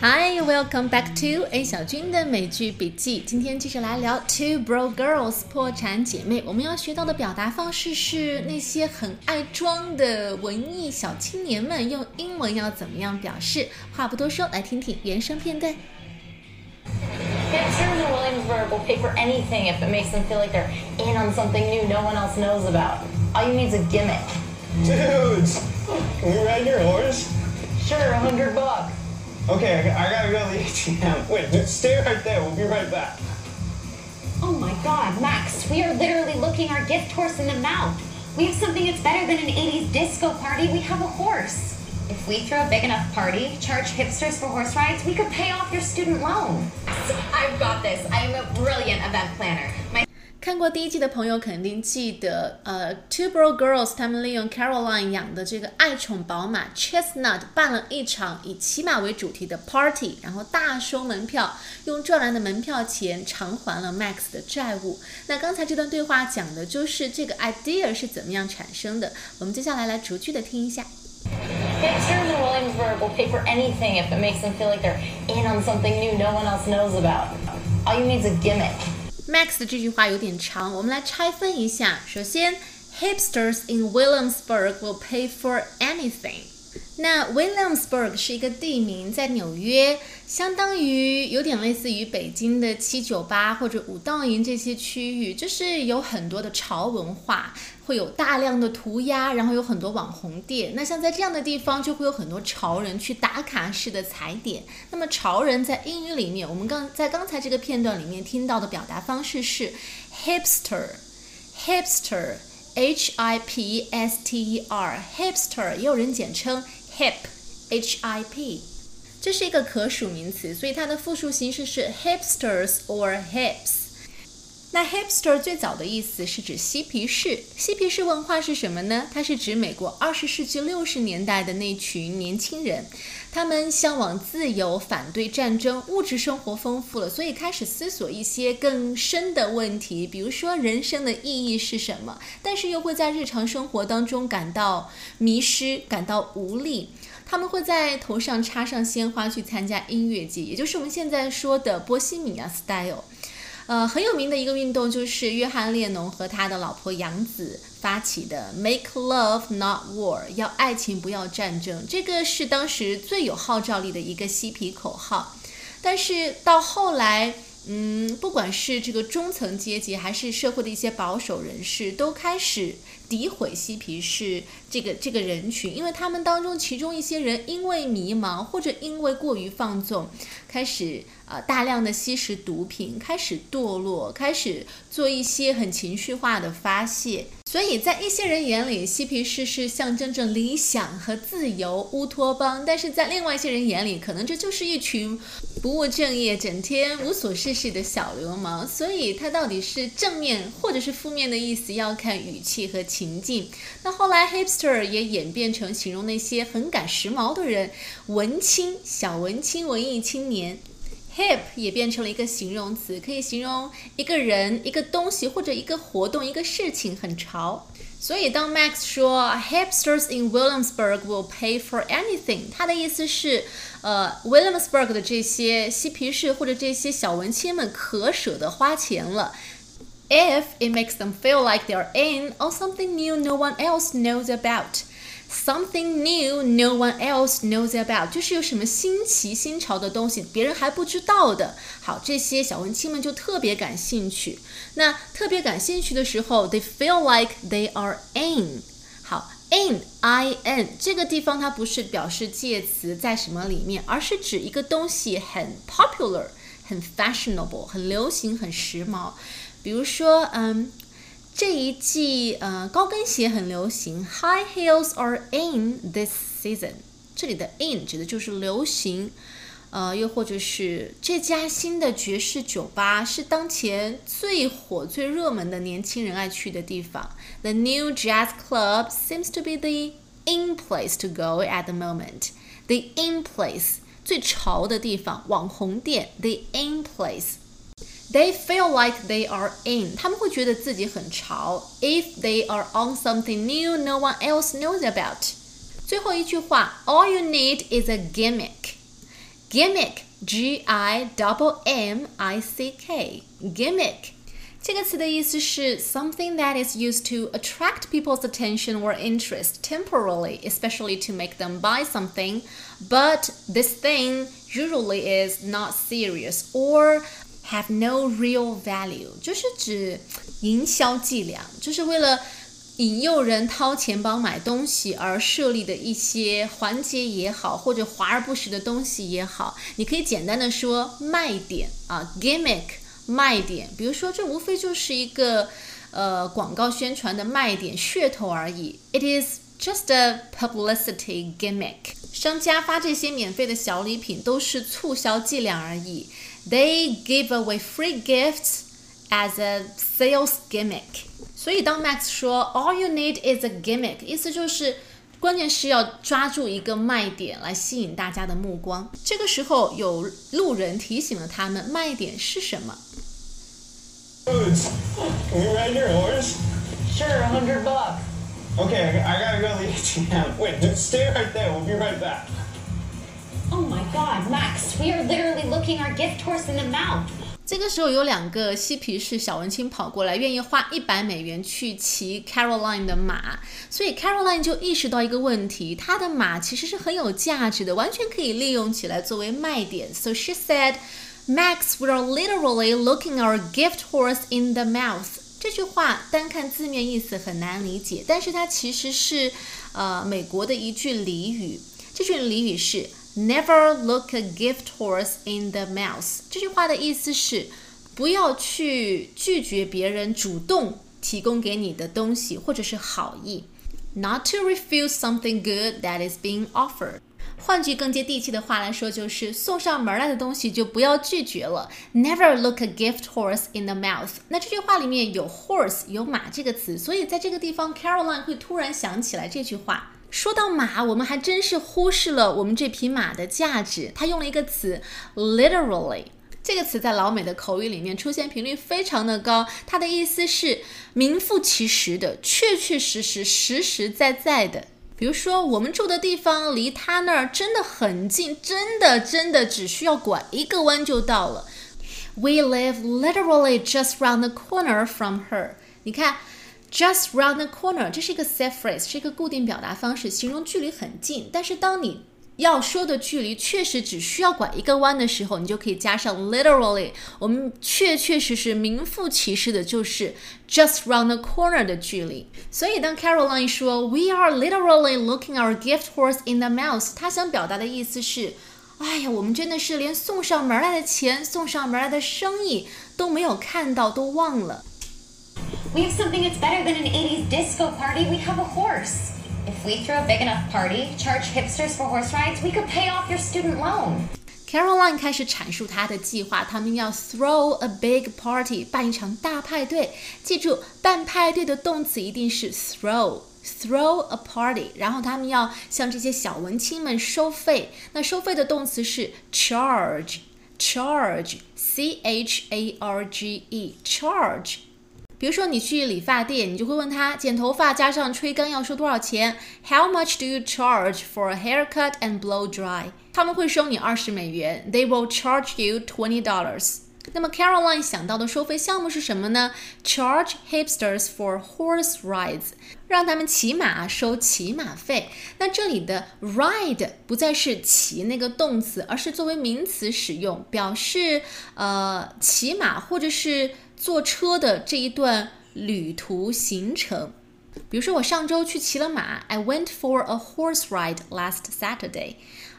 Hi, welcome back to A 小军的美剧笔记。今天继续来聊 Two Bro Girls 破产姐妹。我们要学到的表达方式是那些很爱装的文艺小青年们用英文要怎么样表示。话不多说，来听听原声片段。Hipsters in Williamsburg will pay for anything if it makes them feel like they're in on something new no one else knows about. All you need is a gimmick. Dudes, can we ride your horse? Sure, a hundred bucks. Okay, I, gotta go to the ATM. Wait, just stay right there. We'll be right back. Oh my god, Max, we are literally looking our gift horse in the mouth. We have something that's better than an 80s disco party. We have a horse. If we throw a big enough party, charge hipsters for horse rides, we could pay off your student loan. I've got this. I am a brilliant event planner. My 看过第一季的朋友肯定记得，呃，Two Bro Girls 他们利用 Caroline 养的这个爱宠宝马 Chestnut 办了一场以骑马为主题的 party，然后大收门票，用赚来的门票钱偿还了 Max 的债务。那刚才这段对话讲的就是这个 idea 是怎么样产生的。我们接下来来逐句的听一下。Hipsters in Williamsburg will pay for anything if it makes them feel like they're in on something new no one else knows about. All you need is a gimmick. Max 的这句话有点长，我们来拆分一下。首先，Hipsters in Williamsburg will pay for anything。 那 Williamsburg 是一个地名，在纽约，相当于有点类似于北京的七九八或者武道营这些区域，就是有很多的潮文化，会有大量的涂鸦，然后有很多网红店。那像在这样的地方，就会有很多潮人去打卡式的踩点。那么潮人在英语里面，我们刚在刚才这个片段里面听到的表达方式是 hipster，hipster。H I P S T E R，hipster 也有人简称 hip，H I P，这是一个可数名词，所以它的复数形式是 hipsters or hips。那 hipster 最早的意思是指嬉皮士，嬉皮士文化是什么呢？它是指美国二十世纪六十年代的那群年轻人，他们向往自由，反对战争，物质生活丰富了，所以开始思索一些更深的问题，比如说人生的意义是什么，但是又会在日常生活当中感到迷失，感到无力。他们会在头上插上鲜花去参加音乐节，也就是我们现在说的波西米亚 style。呃，很有名的一个运动就是约翰列侬和他的老婆杨子发起的 “Make Love Not War”，要爱情不要战争。这个是当时最有号召力的一个嬉皮口号。但是到后来，嗯，不管是这个中层阶级，还是社会的一些保守人士，都开始诋毁嬉皮士这个这个人群，因为他们当中其中一些人因为迷茫或者因为过于放纵，开始呃大量的吸食毒品，开始堕落，开始做一些很情绪化的发泄。所以在一些人眼里，嬉皮士是象征着理想和自由、乌托邦；但是在另外一些人眼里，可能这就是一群不务正业、整天无所事事的小流氓。所以它到底是正面或者是负面的意思，要看语气和情境。那后来 hipster 也演变成形容那些很赶时髦的人，文青、小文青、文艺青年。hip 也变成了一个形容词，可以形容一个人、一个东西或者一个活动、一个事情很潮。所以当 Max 说 hipsters in Williamsburg will pay for anything，他的意思是，呃，Williamsburg 的这些嬉皮士或者这些小文青们可舍得花钱了。If it makes them feel like they're in on something new no one else knows about。 Something new no one else knows about，就是有什么新奇新潮的东西，别人还不知道的。好，这些小文青们就特别感兴趣。那特别感兴趣的时候，they feel like they are in。好，in i n 这个地方它不是表示介词在什么里面，而是指一个东西很 popular、很 fashionable、很流行、很时髦。比如说，嗯。这一季，呃，高跟鞋很流行，High heels are in this season。这里的 in 指的就是流行，呃，又或者是这家新的爵士酒吧是当前最火、最热门的年轻人爱去的地方。The new jazz club seems to be the in place to go at the moment. The in place 最潮的地方，网红店，the in place。 They feel like they are in，他们会觉得自己很潮。If they are on something new no one else knows about。最后一句话，All you need is a gimmick。 gimmick，g i double m i c k，gimmick。这个词的意思是 something that is used to attract people's attention or interest temporarily, especially to make them buy something. But this thing usually is not serious or have no real value，就是指营销伎俩，就是为了引诱人掏钱包买东西而设立的一些环节也好，或者华而不实的东西也好，你可以简单的说卖点啊，gimmick。卖点，比如说，这无非就是一个呃广告宣传的卖点噱头而已。It is just a publicity gimmick。商家发这些免费的小礼品都是促销伎俩而已。They give away free gifts as a sales gimmick。所以当 Max 说 All you need is a gimmick，意思就是关键是要抓住一个卖点来吸引大家的目光。这个时候有路人提醒了他们卖点是什么。Foods. Can we ride your horse? Sure, a hundred bucks. Okay, I gotta go to the ATM. Wait, just stay right there. We'll be right back. Oh my god, Max, we are literally looking our gift horse in the mouth. 这个时候有两个嬉皮士小文青跑过来，愿意花一百美元去骑 Caroline 的马，所以 Caroline 就意识到一个问题，她的马其实是很有价值的，完全可以利用起来作为卖点。So she said. Max, we are literally looking our gift horse in the mouth。这句话单看字面意思很难理解，但是它其实是呃美国的一句俚语。这句俚语是 Never look a gift horse in the mouth。这句话的意思是不要去拒绝别人主动提供给你的东西或者是好意。Not to refuse something good that is being offered。换句更接地气的话来说，就是送上门来的东西就不要拒绝了。Never look a gift horse in the mouth。那这句话里面有 horse 有马这个词，所以在这个地方，Caroline 会突然想起来这句话。说到马，我们还真是忽视了我们这匹马的价值。他用了一个词 literally，这个词在老美的口语里面出现频率非常的高。它的意思是名副其实的、确确实实、实实在在的。比如说，我们住的地方离他那儿真的很近，真的真的只需要拐一个弯就到了。We live literally just round the corner from her。你看，just round the corner，这是一个 set phrase，是一个固定表达方式，形容距离很近。但是当你要说的距离确实只需要拐一个弯的时候，你就可以加上 literally。我们确确实实名副其实的就是 just round the corner 的距离。所以当 Caroline 说 We are literally looking our gift horse in the mouth，她想表达的意思是，哎呀，我们真的是连送上门来的钱、送上门来的生意都没有看到，都忘了。We have something that's better than an 80s disco party. We have a horse. If we throw a big enough party, charge hipsters for horse rides, we could pay off your student loan. Caroline 开始阐述她的计划，他们要 throw a big party，办一场大派对。记住，办派对的动词一定是 throw，throw a party。然后他们要向这些小文青们收费。那收费的动词是 charge，charge，c h a r g e，charge。 比如说你去理发店，你就会问他剪头发加上吹干要收多少钱？How much do you charge for a haircut and blow dry？他们会收你二十美元，They will charge you twenty dollars。那么 Caroline 想到的收费项目是什么呢？Charge hipsters for horse rides，让他们骑马收骑马费。那这里的 ride 不再是骑那个动词，而是作为名词使用，表示呃骑马或者是。坐车的这一段旅途行程，比如说我上周去骑了马，I went for a horse ride last Saturday。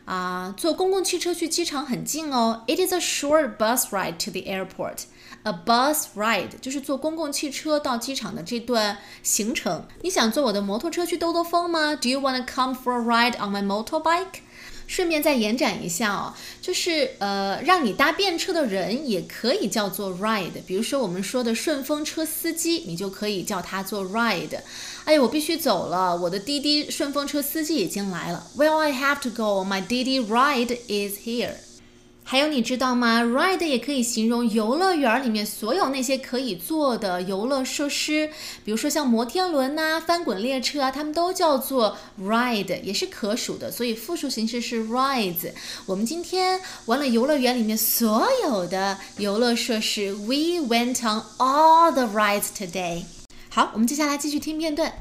啊，坐公共汽车去机场很近哦，It is a short bus ride to the airport。A bus ride 就是坐公共汽车到机场的这段行程。你想坐我的摩托车去兜兜风吗？Do you want to come for a ride on my motorbike？顺便再延展一下哦，就是呃，让你搭便车的人也可以叫做 ride。比如说我们说的顺风车司机，你就可以叫他做 ride。哎，我必须走了，我的滴滴顺风车司机已经来了。Well, I have to go. My Didi ride is here. 还有你知道吗？Ride 也可以形容游乐园里面所有那些可以坐的游乐设施，比如说像摩天轮呐、翻滚列车啊，它们都叫做 ride，也是可数的，所以复数形式是 rides。我们今天玩了游乐园里面所有的游乐设施，We went on all the rides today。好，我们接下来继续听片段。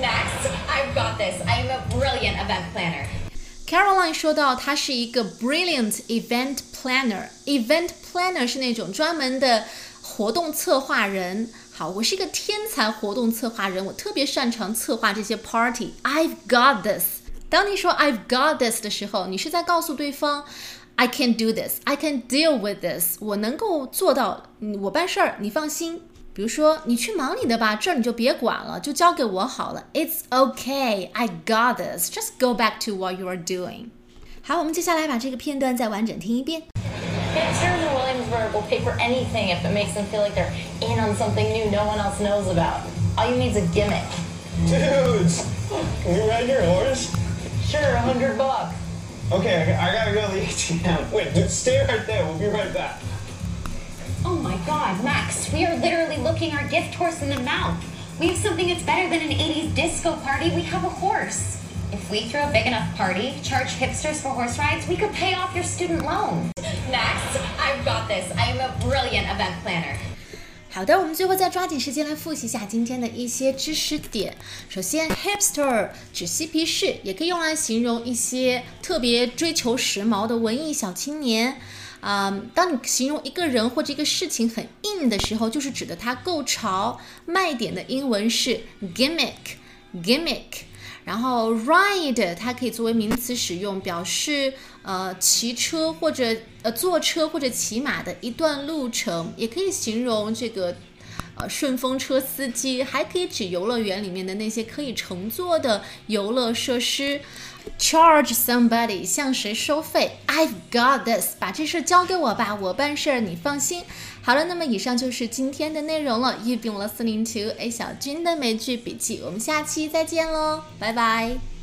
Next, I've got this. I'm a brilliant event planner. Caroline 说到，她是一个 brilliant event planner。event planner 是那种专门的活动策划人。好，我是一个天才活动策划人，我特别擅长策划这些 party。I've got this。当你说 I've got this 的时候，你是在告诉对方 I can do this, I can deal with this，我能够做到，我办事儿，你放心。比如说，你去忙你的吧，这儿你就别管了，就交给我好了。It's okay, I got this. Just go back to what you are doing. 好，我们接下来把这个片段再完整听一遍。 Hipsters in Williamsburg will pay for anything if it makes them feel like they're in on something new no one else knows about. All you need is a gimmick. Dudes, can we ride your horse? Sure, a hundred bucks. Okay, I, I gotta go to the ATM. Wait, dude, stay right there. We'll be right back. Oh my god, Max, we are literally looking our gift horse in the mouth. We have something that's better than an 80s disco party. We have a horse. If we threw a big enough party, charge hipsters for horse rides, we could pay off your student loan. Max, I've got this. I am a brilliant event planner. 好的，我们最后再抓紧时间来复习一下今天的一些知识点。首先，hipster 指嬉皮士，也可以用来形容一些特别追求时髦的文艺小青年。 啊、当你形容一个人或者一个事情很硬的时候，就是指的它够潮。卖点的英文是 gimmick，gimmick。然后 ride 它可以作为名词使用，表示呃骑车或者呃坐车或者骑马的一段路程，也可以形容这个呃顺风车司机，还可以指游乐园里面的那些可以乘坐的游乐设施。Charge somebody 向谁收费？I've got this，把这事交给我吧，我办事儿，你放心。好了，那么以上就是今天的内容了。You've been listening to A 小军的美剧笔记，我们下期再见喽，拜拜。